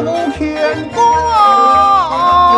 无牵挂。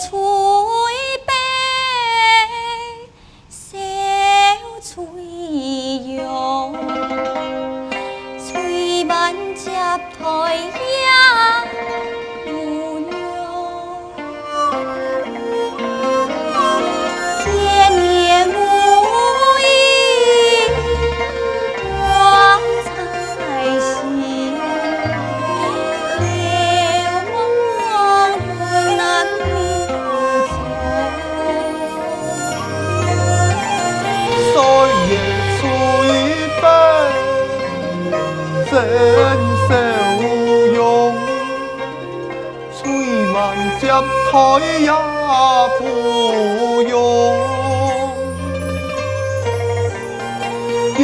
错。牵挂。开也不用，爹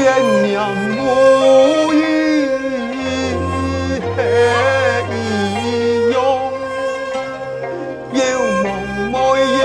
娘母意还一样，有梦没眼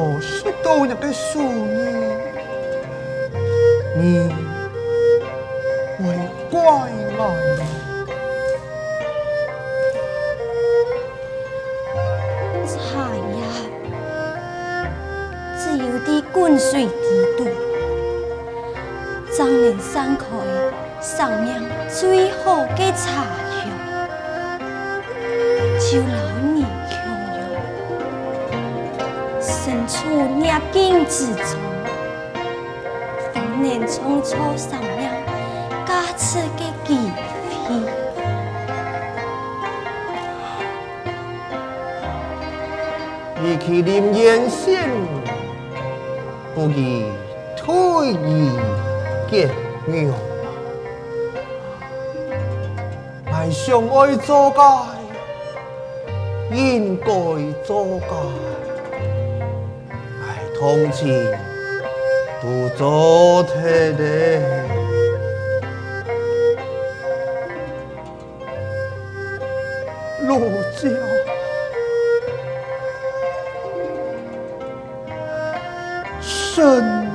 莫说到那个数年，你会怪我。滚水地土，张年山开上面最好的。茶身处逆境之中，逢年匆匆上面加持的机会，你去临源县。不宜推移结怨，爱相爱做该，应该做该，同情都做得的，老蒋。什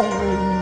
only